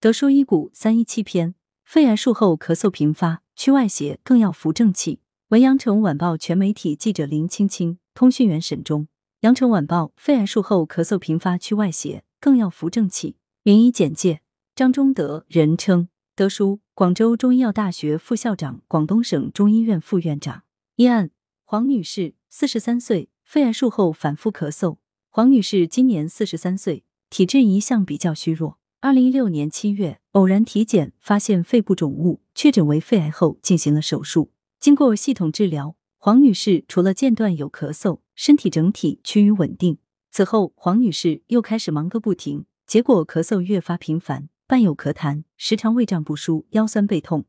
德叔医骨三一七篇，肺癌术后咳嗽频发，去外邪更要扶正气。文阳城晚报全媒体记者林青青，通讯员沈忠。阳城晚报：肺癌术后咳嗽频发，去外邪更要扶正气。名医简介：张忠德，人称德叔，广州中医药大学副校长，广东省中医院副院长。一案：黄女士，四十三岁，肺癌术后反复咳嗽。黄女士今年四十三岁，体质一向比较虚弱。二零一六年七月，偶然体检发现肺部肿物，确诊为肺癌后进行了手术。经过系统治疗，黄女士除了间断有咳嗽，身体整体趋于稳定。此后，黄女士又开始忙个不停，结果咳嗽越发频繁，伴有咳痰，时常胃胀不舒、腰酸背痛，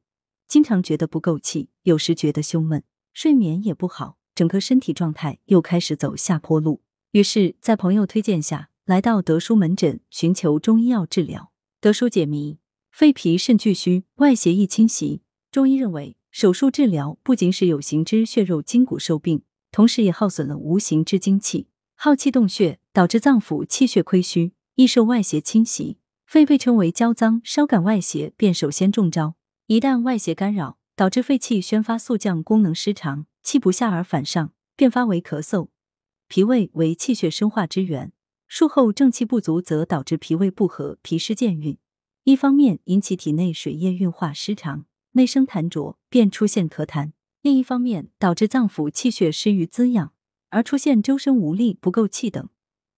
经常觉得不够气，有时觉得胸闷，睡眠也不好，整个身体状态又开始走下坡路。于是，在朋友推荐下，来到德叔门诊寻求中医药治疗。德叔解谜：肺脾肾俱虚，外邪易侵袭。中医认为。手术治疗不仅使有形之血肉筋骨受病，同时也耗损了无形之精气，耗气动血，导致脏腑气血亏虚，易受外邪侵袭。肺被称为焦脏，稍感外邪便首先中招。一旦外邪干扰，导致肺气宣发速降，功能失常，气不下而反上，便发为咳嗽。脾胃为气血生化之源，术后正气不足，则导致脾胃不和，脾湿健运。一方面引起体内水液运化失常。内生痰浊，便出现咳痰；另一方面，导致脏腑气血失于滋养，而出现周身无力、不够气等。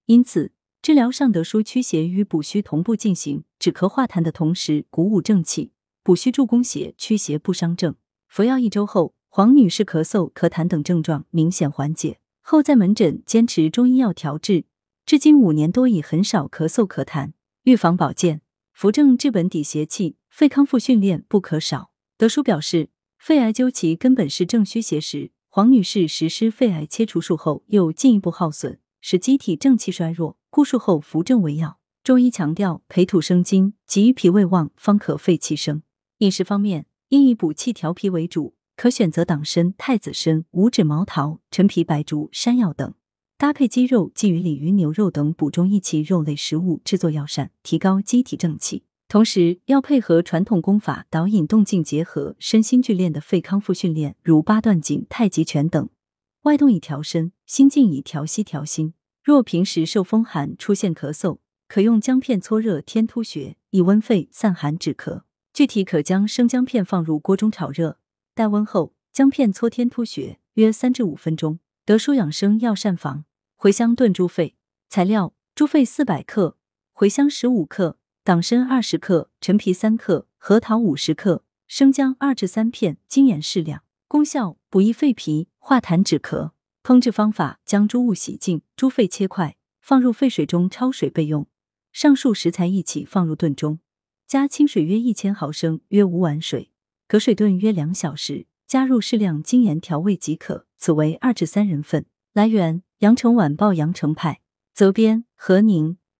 因此，治疗上德舒驱邪与补虚同步进行，止咳化痰的同时，鼓舞正气，补虚助攻邪，驱邪不伤正。服药一周后，黄女士咳嗽、咳痰等症状明显缓解，后在门诊坚持中医药调治，至今五年多已很少咳嗽咳痰。预防保健，扶正治本抵邪气，肺康复训练不可少。德叔表示，肺癌究其根本是正虚邪实。黄女士实施肺癌切除术后，又进一步耗损，使机体正气衰弱，故术后扶正为要。中医强调培土生金，急于脾胃旺，方可肺气生。饮食方面，应以补气调脾为主，可选择党参、太子参、五指毛桃、陈皮、白术、山药等，搭配鸡肉、鲫鱼、鲤鱼、牛肉等补中益气肉类食物制作药膳，提高机体正气。同时要配合传统功法导引动静结合，身心俱练的肺康复训练，如八段锦、太极拳等。外动以调身，心静以调息调心。若平时受风寒出现咳嗽，可用姜片搓热天突穴，以温肺散寒止咳。具体可将生姜片放入锅中炒热，待温后，姜片搓天突穴约三至五分钟。德舒养生药膳房：茴香炖猪肺。材料：猪肺四百克，茴香十五克。党参二十克，陈皮三克，核桃五十克，生姜二至三片，精盐适量。功效：补益肺脾，化痰止咳。烹制方法：将猪物洗净，猪肺切块，放入沸水中焯水备用。上述食材一起放入炖中，加清水约一千毫升，约五碗水，隔水炖约两小时，加入适量精盐调味即可。此为二至三人份。来源：羊城晚报羊城派，责编：何宁。